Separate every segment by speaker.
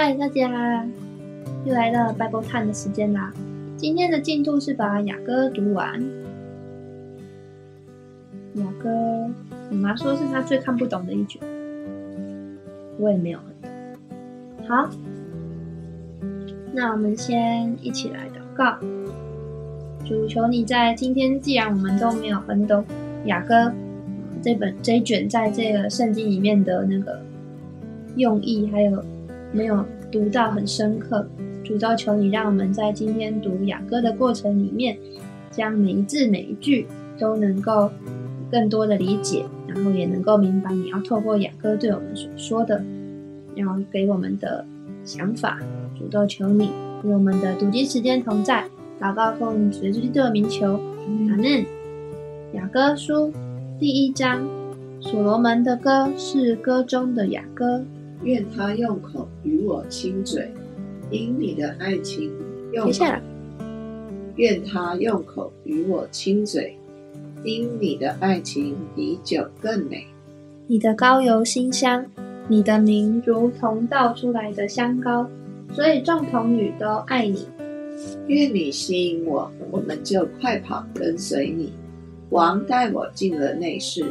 Speaker 1: 嗨，大家，又来到 Bible Time 的时间啦。今天的进度是把雅歌读完。雅歌，我妈说是她最看不懂的一卷，我也没有很懂。好，那我们先一起来祷告。主求你在今天，既然我们都没有很懂雅歌这本这一卷在这个圣经里面的那个用意，还有没有读到很深刻，主都求你让我们在今天读雅歌的过程里面，将每一字每一句都能够更多的理解，然后也能够明白你要透过雅歌对我们所说的，然后给我们的想法。主都求你与我们的读经时间同在。祷告奉主耶稣基督的名求，阿门。雅歌书第一章，所罗门的歌是歌中的雅歌。
Speaker 2: 愿他用口与我亲嘴，因你的爱情用
Speaker 1: 接下来，
Speaker 2: 愿他用口与我亲嘴，因你的爱情比酒更美。
Speaker 1: 你的膏油馨香，你的名如同倒出来的香膏，所以众童女都爱你。
Speaker 2: 愿你吸引我，我们就快跑跟随你。王带我进了内室，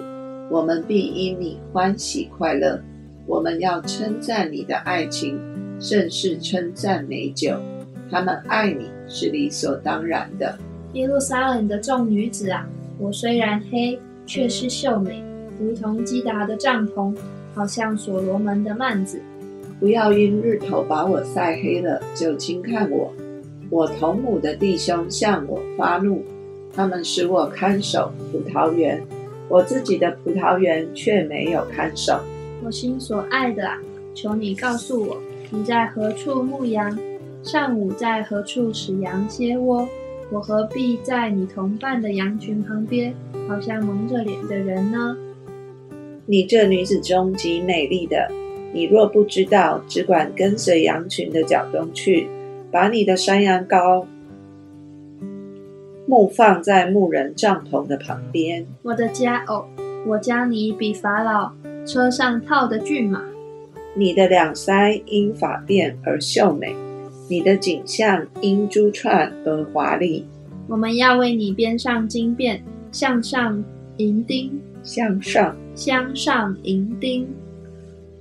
Speaker 2: 我们必因你欢喜快乐。我们要称赞你的爱情，甚是称赞美酒。他们爱你是理所当然的。
Speaker 1: 耶路撒冷的众女子啊，我虽然黑，却是秀美，如同基达的帐篷，好像所罗门的幔子。
Speaker 2: 不要因日头把我晒黑了，就轻看我。我同母的弟兄向我发怒，他们使我看守葡萄园，我自己的葡萄园却没有看守。
Speaker 1: 我心所爱的啊，求你告诉我，你在何处牧羊？上午在何处使羊歇窝？我何必在你同伴的羊群旁边，好像蒙着脸的人呢？
Speaker 2: 你这女子中极美丽的，你若不知道，只管跟随羊群的脚中去，把你的山羊羔牧放在牧人帐篷的旁边。
Speaker 1: 我的佳偶，我将你比法老车上套的骏马。
Speaker 2: 你的两腮因发辫而秀美，你的颈项因珠串而华丽。
Speaker 1: 我们要为你编上金辫，向上银钉，
Speaker 2: 向上，
Speaker 1: 镶上银钉。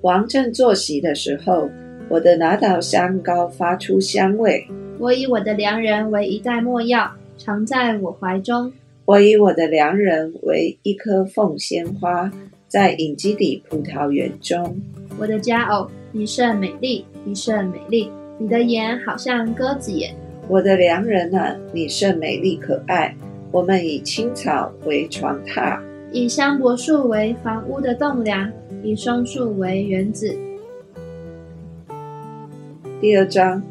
Speaker 2: 王正坐席的时候，我的拿岛香膏发出香味。
Speaker 1: 我以我的良人为一袋墨药，藏在我怀中。
Speaker 2: 我以我的良人为一颗凤仙花，在影基底葡萄园中。
Speaker 1: 我的佳偶，你甚美丽，你甚美丽，你的眼好像鸽子眼。
Speaker 2: 我的良人啊，你甚美丽可爱。我们以青草为床榻，
Speaker 1: 以香柏树为房屋的栋梁，以松树为园子。
Speaker 2: 第二章，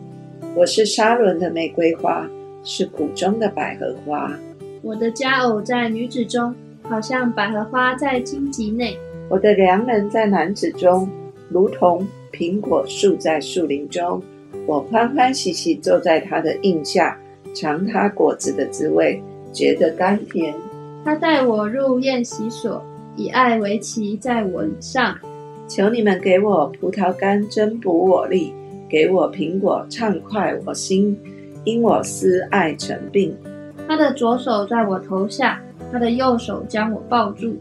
Speaker 2: 我是沙伦的玫瑰花，是谷中的百合花。
Speaker 1: 我的佳偶在女子中，好像百合花在荆棘内。
Speaker 2: 我的良人在男子中，如同苹果树在树林中。我欢欢喜喜坐在他的荫下，尝他果子的滋味，觉得甘甜。
Speaker 1: 他带我入宴席所，以爱为旗在我以上。
Speaker 2: 求你们给我葡萄干增补我力，给我苹果畅快我心，因我思爱成病。
Speaker 1: 他的左手在我头下，他的右手将我抱住。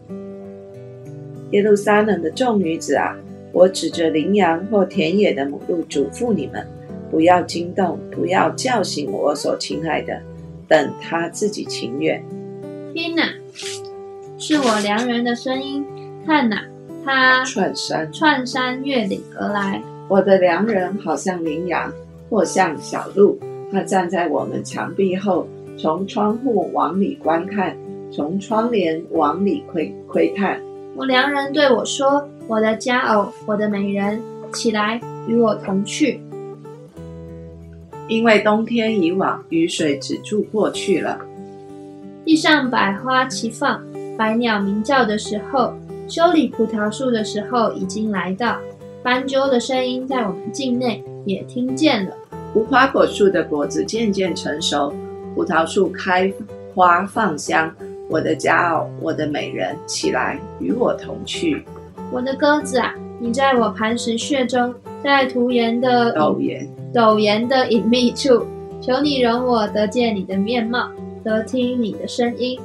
Speaker 2: 耶路撒冷的众女子啊，我指着羚羊或田野的母鹿嘱咐你们：不要惊动，不要叫醒我所亲爱的，等他自己情愿。
Speaker 1: 天哪，是我良人的声音。看哪，他
Speaker 2: 串山，
Speaker 1: 窜山越岭而来。
Speaker 2: 我的良人好像羚羊，或像小鹿。他站在我们墙壁后，从窗户往里观看，从窗帘往里窥窥探。
Speaker 1: 我良人对我说：“我的佳偶，我的美人，起来与我同去。
Speaker 2: 因为冬天已往，雨水止住过去了。
Speaker 1: 地上百花齐放，百鸟鸣叫的时候，修理葡萄树的时候已经来到。斑鸠的声音在我们境内也听见了。
Speaker 2: 无花果树的果子渐渐成熟，葡萄树开花放香。我的骄傲，我的美人，起来与我同去。
Speaker 1: 我的鸽子啊，你在我磐石穴中，在涂岩的
Speaker 2: 陡岩，
Speaker 1: 陡岩的隐秘处，求你容我得见你的面貌，得听你的声音，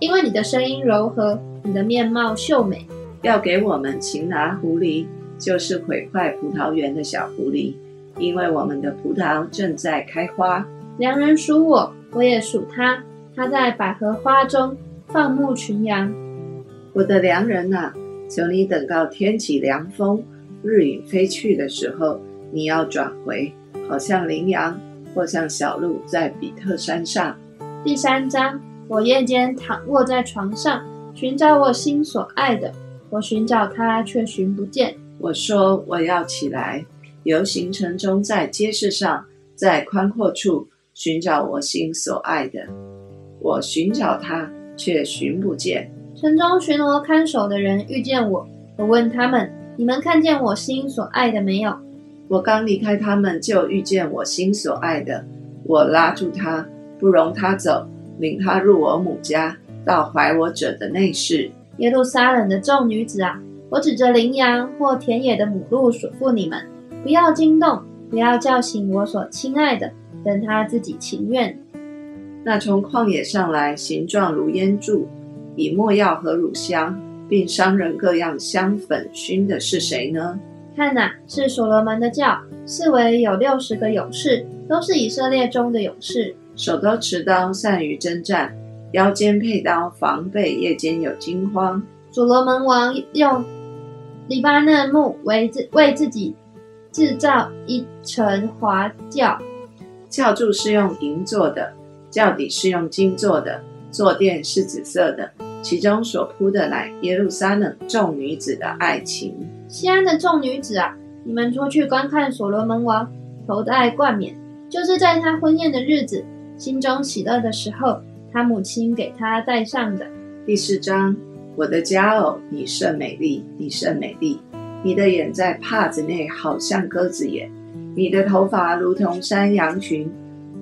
Speaker 1: 因为你的声音柔和，你的面貌秀美。
Speaker 2: 要给我们擒拿狐狸，就是毁坏葡萄园的小狐狸，因为我们的葡萄正在开花。
Speaker 1: 良人属我，我也属他。他在百合花中放牧群羊。
Speaker 2: 我的良人呐、求你等到天起凉风，日影飞去的时候，你要转回，好像羚羊或像小鹿在比特山上。
Speaker 1: 第三章，我夜间躺卧在床上，寻找我心所爱的，我寻找他，却寻不见。
Speaker 2: 我说我要起来，游行城中，在街市上，在宽阔处寻找我心所爱的。我寻找他，却寻不见。
Speaker 1: 城中巡逻看守的人遇见我，我问他们：“你们看见我心所爱的没有
Speaker 2: 我刚离开他们，就遇见我心所爱的。我拉住他，不容他走，领他入我母家，到怀我者的内室。？”
Speaker 1: 耶路撒冷的众女子啊，我指着羚羊或田野的母鹿嘱咐你们：不要惊动，不要叫醒我所亲爱的，等他自己情愿。
Speaker 2: 那从旷野上来，形状如烟柱，以墨药和乳香，并商人各样香粉熏的是谁呢？
Speaker 1: 看呐、是所罗门的教，四围有六十个勇士，都是以色列中的勇士。
Speaker 2: 手都持刀，善于征战，腰间佩刀，防备夜间有惊慌。
Speaker 1: 所罗门王用黎巴嫩木为自为自己制造一层华轿，
Speaker 2: 教柱是用银做的，教底是用金做的，坐垫是紫色的，其中所铺的乃耶路撒冷众女子的爱情。
Speaker 1: 西安的众女子啊，你们出去观看所罗门王头戴冠冕，就是在他婚宴的日子，心中喜乐的时候，他母亲给他戴上的。
Speaker 2: 第四章，我的佳偶，你甚美丽，你甚美丽，你的眼在帕子内，好像鸽子眼；你的头发如同山羊群，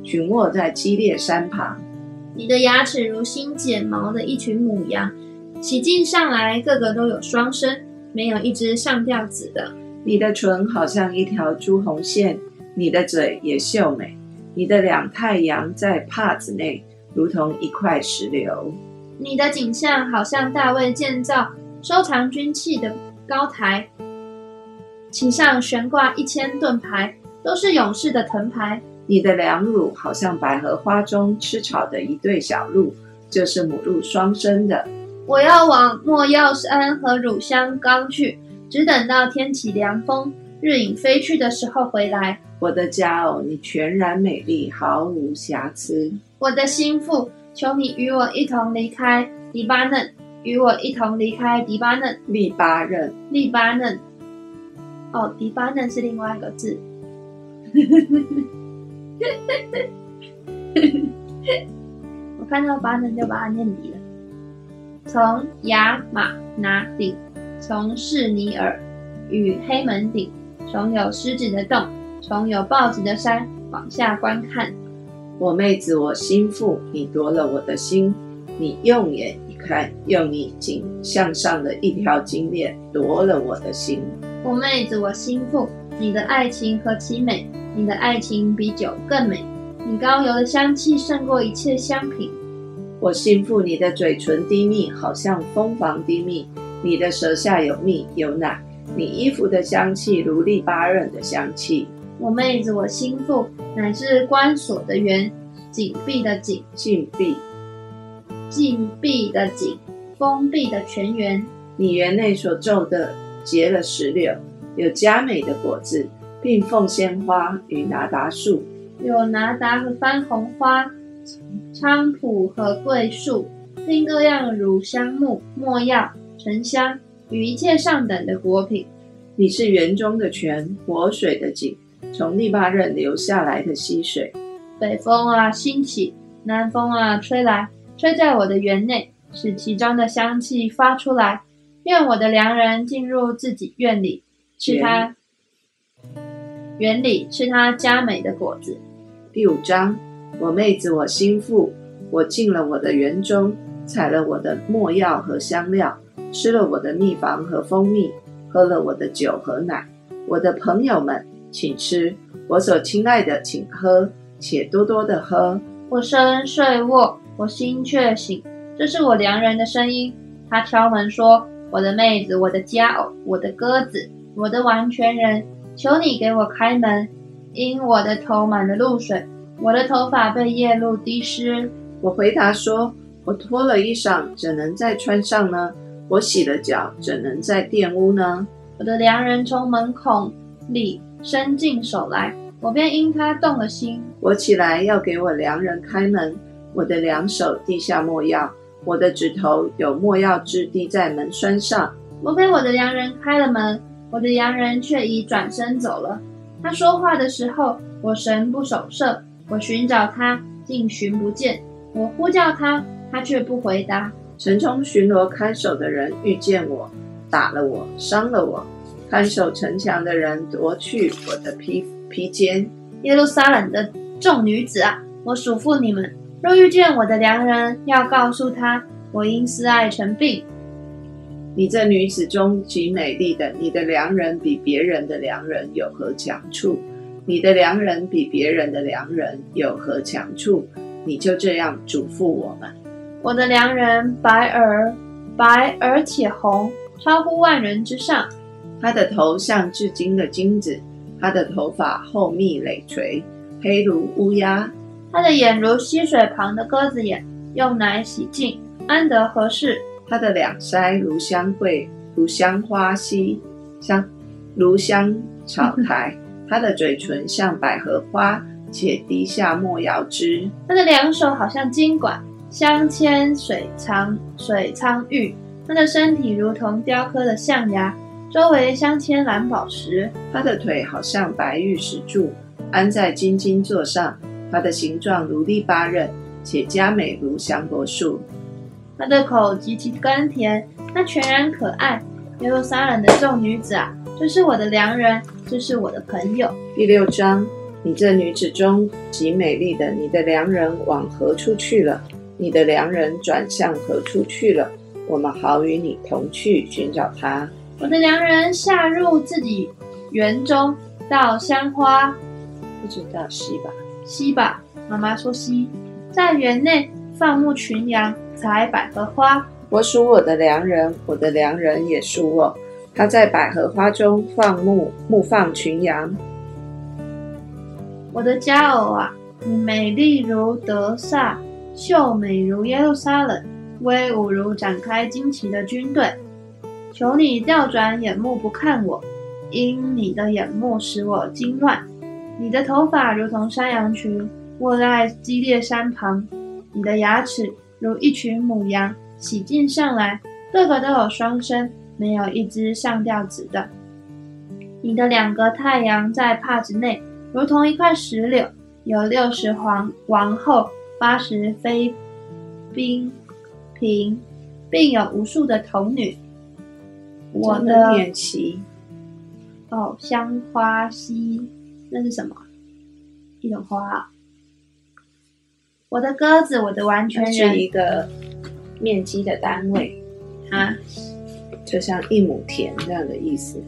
Speaker 2: 群卧在激烈山旁。
Speaker 1: 你的牙齿如新剪毛的一群母羊，洗净上来，个个都有双生，没有一只上吊子的。
Speaker 2: 你的唇好像一条朱红线，你的嘴也秀美，你的两太阳在帕子内，如同一块石榴。
Speaker 1: 你的景象好像大卫建造收藏军器的高台，其上悬挂一千盾牌，都是勇士的藤牌。
Speaker 2: 你的两乳好像百合花中吃草的一对小鹿，就是母鹿双生的。
Speaker 1: 我要往莫药山和乳香冈去，只等到天起凉风，日影飞去的时候回来。
Speaker 2: 我的佳偶，你全然美丽，毫无瑕疵。
Speaker 1: 我的心腹，求你与我一同离开黎巴嫩，与我一同离开黎巴嫩。
Speaker 2: 黎巴嫩，
Speaker 1: 黎巴嫩，哦，黎巴嫩是另外一个字。我看到巴嫩就把它念离了。从雅玛拿顶，从士尼尔与黑门顶，从有狮子的洞，从有豹子的山往下观看。
Speaker 2: 我妹子，我心腹，你夺了我的心。你用眼一看，用你颈向上的一条金链夺了我的心。
Speaker 1: 我妹子，我心腹，你的爱情何其美！你的爱情比酒更美，你高油的香气胜过一切香品。
Speaker 2: 我心腹，你的嘴唇低蜜，好像蜂房低蜜；你的舌下有蜜有奶，你衣服的香气如利巴刃的香气。
Speaker 1: 我妹子，我心腹，乃是关锁的园，紧闭的紧，
Speaker 2: 禁闭，
Speaker 1: 禁闭的紧，封闭的泉源。
Speaker 2: 你园内所种的结了石榴，有佳美的果子，并奉鲜花与拿达树。
Speaker 1: 有拿达和番红花、菖蒲和桂树，并各样乳香木、没药、沉香与一切上等的果品。
Speaker 2: 你是园中的泉，活水的井，从利巴任流下来的溪水。
Speaker 1: 北风啊兴起，南风啊吹来，吹在我的园内，使其中的香气发出来。愿我的良人进入自己院里，吃他园里吃他佳美的果子。
Speaker 2: 第五章，我妹子，我心腹，我进了我的园中，采了我的墨药和香料，吃了我的蜜房和蜂蜜，喝了我的酒和奶。我的朋友们，请吃；我所亲爱的，请喝，且多多的喝。
Speaker 1: 我身睡卧，我心却醒。这是我良人的声音。他敲门说：“我的妹子，我的佳偶，我的鸽子，我的完全人，求你给我开门，因我的头满了露水，我的头发被夜露滴湿。”
Speaker 2: 我回答说：“我脱了衣裳，怎能再穿上呢？我洗了脚，怎能再玷污呢？”
Speaker 1: 我的良人从门孔里伸进手来，我便因他动了心。
Speaker 2: 我起来要给我良人开门，我的两手递下墨药，我的指头有墨药汁滴在门栓上。
Speaker 1: 我给我的良人开了门，我的良人却已转身走了。他说话的时候，我神不守舍，我寻找他，竟寻不见。我呼叫他，他却不回答。
Speaker 2: 城中巡逻看守的人遇见我。打了我，伤了我。看守城墙的人夺去我的披披肩。
Speaker 1: 耶路撒冷的众女子啊，我嘱咐你们：若遇见我的良人，要告诉他，我因思爱成病。
Speaker 2: 你这女子中极美丽的，你的良人比别人的良人有何强处？你的良人比别人的良人有何强处？你就这样嘱咐我们：
Speaker 1: 我的良人白而白而且红。超乎万人之上，
Speaker 2: 他的头像至今的金子，他的头发厚密累垂，黑如乌鸦。
Speaker 1: 他的眼如溪水旁的鸽子眼，用奶洗净，安得合适？
Speaker 2: 他的两腮如香桂，如香花溪香，如香草苔；它的嘴唇像百合花，且滴下莫摇枝。
Speaker 1: 它的两手好像金管，镶嵌水苍水苍玉。它的身体如同雕刻的象牙，周围镶嵌蓝宝石。
Speaker 2: 它的腿好像白玉石柱，安在金金座上。它的形状如利巴刃，且佳美如香柏树。
Speaker 1: 他的口极其甘甜，她全然可爱。耶路撒冷的众女子啊，这是我的良人，这是我的朋友。
Speaker 2: 第六章，你这女子中极美丽的，你的良人往何处去了？你的良人转向何处去了？我们好与你同去寻找他。
Speaker 1: 我的良人下入自己园中，到香花，
Speaker 2: 不知道西吧？
Speaker 1: 西吧。妈妈说西，在园内放牧群羊，采百合花。
Speaker 2: 我属我的良人，我的良人也属我。他在百合花中放牧，牧放群羊。
Speaker 1: 我的佳偶啊，你美丽如德萨，秀美如耶路撒冷。威武如展开旌旗的军队，求你调转眼目不看我，因你的眼目使我惊乱。你的头发如同山羊群，卧在激烈山旁。你的牙齿如一群母羊，洗净上来，个个都有双生，没有一只上吊子的。你的两个太阳在帕子内，如同一块石榴，有六十皇王后，八十妃嫔。嫔，并有无数的童女。我的
Speaker 2: 脸旗，
Speaker 1: 哦，香花溪，那是什么？一种花。我的鸽子，我的完全人，
Speaker 2: 是一个面积的单位
Speaker 1: 啊，
Speaker 2: 就像一亩田这样的意思。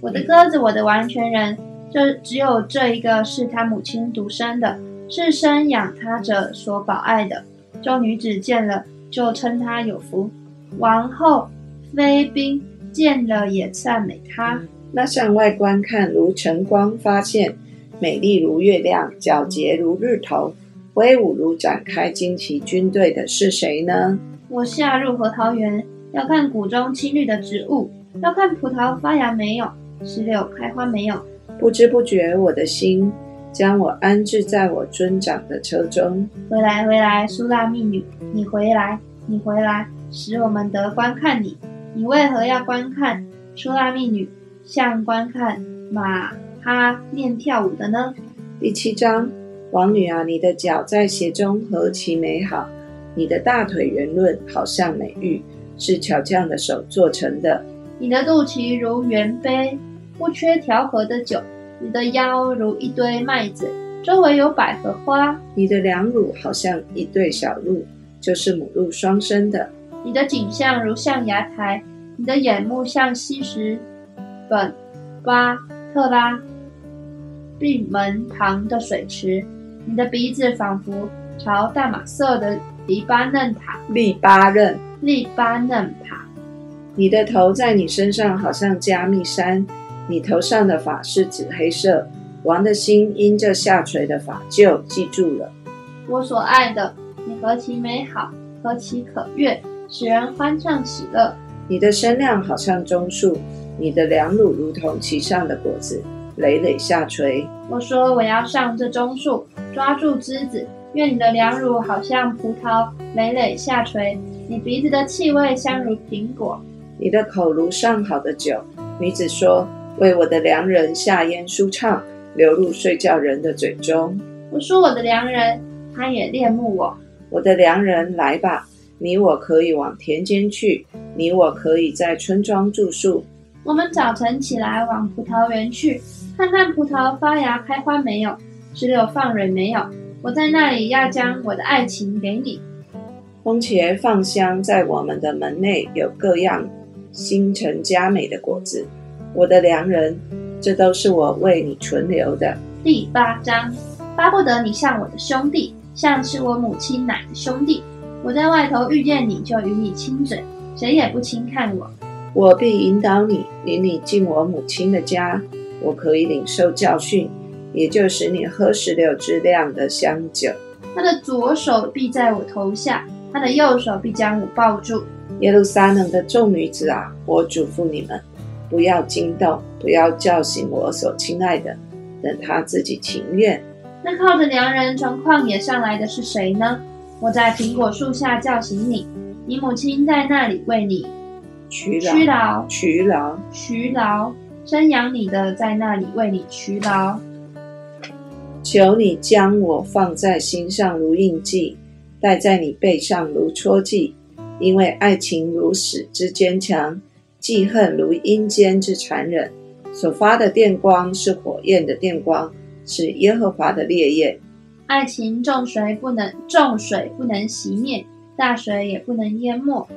Speaker 1: 我的鸽子，我的完全人，就只有这一个是他母亲独生的，是生养他者所保爱的。众女子见了，就称他有福；王后、妃嫔见了，也赞美他。
Speaker 2: 那向外观看，如晨光发现，美丽如月亮，皎洁如日头，威武如展开旌旗军队的是谁呢？
Speaker 1: 我下入核桃园，要看谷中青绿的植物，要看葡萄发芽没有，石榴开花没有。
Speaker 2: 不知不觉，我的心。将我安置在我尊长的车中。
Speaker 1: 回来，回来，苏拉密女，你回来，你回来，使我们得观看你。你为何要观看苏拉密女，像观看马哈念跳舞的呢？
Speaker 2: 第七章，王女啊，你的脚在鞋中何其美好，你的大腿圆润，好像美玉，是巧匠的手做成的。
Speaker 1: 你的肚脐如圆杯，不缺调和的酒。你的腰如一堆麦子，周围有百合花。
Speaker 2: 你的两乳好像一对小鹿，就是母鹿双生的。
Speaker 1: 你的颈项如象牙台，你的眼目像溪石本巴特拉闭门旁的水池。你的鼻子仿佛朝大马色的黎巴嫩塔
Speaker 2: 利巴嫩，
Speaker 1: 黎巴嫩塔。
Speaker 2: 你的头在你身上好像加密山，你头上的发是紫黑色。王的心因这下垂的发就记住了。
Speaker 1: 我所爱的，你何其美好，何其可悦，使人欢畅喜乐。
Speaker 2: 你的身量好像棕树，你的良乳如同其上的果子，累累下垂。
Speaker 1: 我说我要上这棕树，抓住枝子。愿你的良乳好像葡萄，累累下垂。你鼻子的气味香如苹果，
Speaker 2: 你的口如上好的酒。女子说：“为我的良人下咽舒畅，流入睡觉人的嘴中。”
Speaker 1: 我说我的良人，他也恋慕我。
Speaker 2: 我的良人，来吧，你我可以往田间去，你我可以在村庄住宿。
Speaker 1: 我们早晨起来往葡萄园去，看看葡萄发芽开花没有，石榴放蕊没有。我在那里要将我的爱情给你。
Speaker 2: 风茄放香，在我们的门内有各样新陈佳美的果子。我的良人，这都是我为你存留的。
Speaker 1: 第八章，巴不得你像我的兄弟，像是我母亲奶的兄弟。我在外头遇见你就与你亲嘴，谁也不轻看我。
Speaker 2: 我必引导你，领你进我母亲的家。我可以领受教训，也就使你喝石榴之量的香酒。
Speaker 1: 他的左手臂在我头下，他的右手臂将我抱住。
Speaker 2: 耶路撒冷的众女子啊，我嘱咐你们，不要惊动，不要叫醒我所亲爱的，等他自己情愿。
Speaker 1: 那靠着良人从旷野上来的是谁呢？我在苹果树下叫醒你，你母亲在那里为你
Speaker 2: 屈
Speaker 1: 屈
Speaker 2: 劳，
Speaker 1: 劳
Speaker 2: 屈劳，
Speaker 1: 劬劳，生养你的在那里为你劬劳。
Speaker 2: 求你将我放在心上如印记，戴在你背上如戳记。因为爱情如死之坚强，记恨如阴间之残忍。所发的电光是火焰的电光，是耶和华的烈焰。
Speaker 1: 爱情重水不能重水不能熄灭，大水也不能淹没。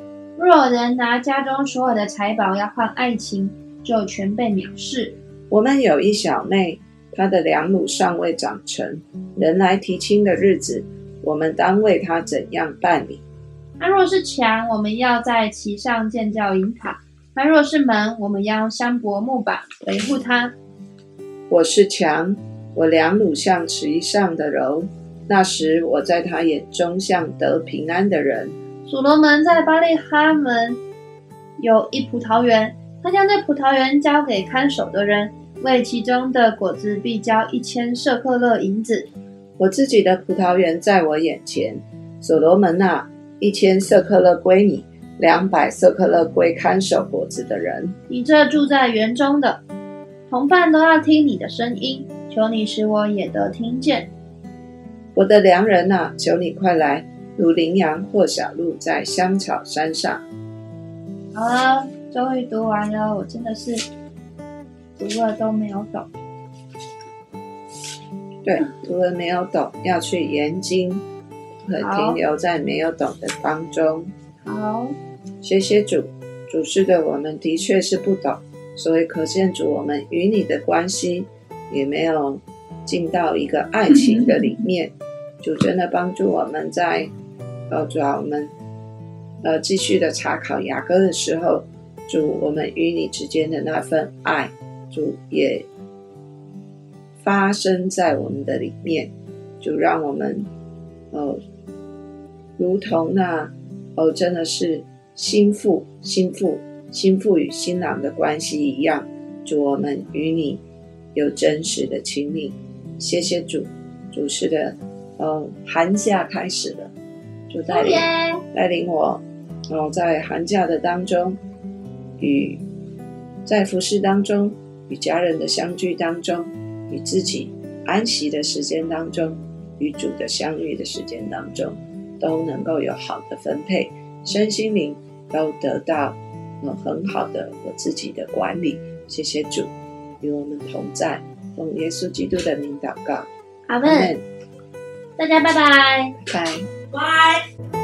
Speaker 1: 若有人拿家中所有的财宝要换爱情，就全被藐视。
Speaker 2: 我们有一小妹，她的两乳尚未长成，人来提亲的日子，我们当为她怎样办理？
Speaker 1: 他若是墙，我们要在其上建造银塔；他若是门，我们要香柏木板维护它。
Speaker 2: 我是墙，我两乳像池上的柔。那时我在他眼中像得平安的人。
Speaker 1: 所罗门在巴利哈门有一葡萄园，他将这葡萄园交给看守的人，为其中的果子必交一千舍克勒银子。
Speaker 2: 我自己的葡萄园在我眼前，所罗门啊，一千舍克勒归你，两百舍克勒归看守果子的人。
Speaker 1: 你这住在园中的同伴都要听你的声音，求你使我也得听见。
Speaker 2: 我的良人啊，求你快来，如羚羊或小鹿在香草山上。
Speaker 1: 好了，终于读完了，我真的是读了都没有懂。
Speaker 2: 对，读了没有懂，要去研经，和停留在没有懂的当中。
Speaker 1: 好，
Speaker 2: 谢谢主，主是的，我们的确是不懂，所以可见主，我们与你的关系也没有进到一个爱情的里面。主真的帮助我们在，呃，主要我们呃继续的查考雅歌的时候，主我们与你之间的那份爱，主也发生在我们的里面，主让我们，呃，如同那哦，真的是心腹、心腹、心腹与新郎的关系一样，主我们与你有真实的亲密。谢谢主，主是的。呃，寒假开始了，就带领带领我，然后在寒假的当中，与在服饰当中，与家人的相聚当中，与自己安息的时间当中，与主的相遇的时间当中，都能够有好的分配，身心灵都得到呃很好的我自己的管理。谢谢主与我们同在，奉耶稣基督的名祷告，
Speaker 1: 阿门。大家拜拜。
Speaker 2: 拜。
Speaker 3: 拜。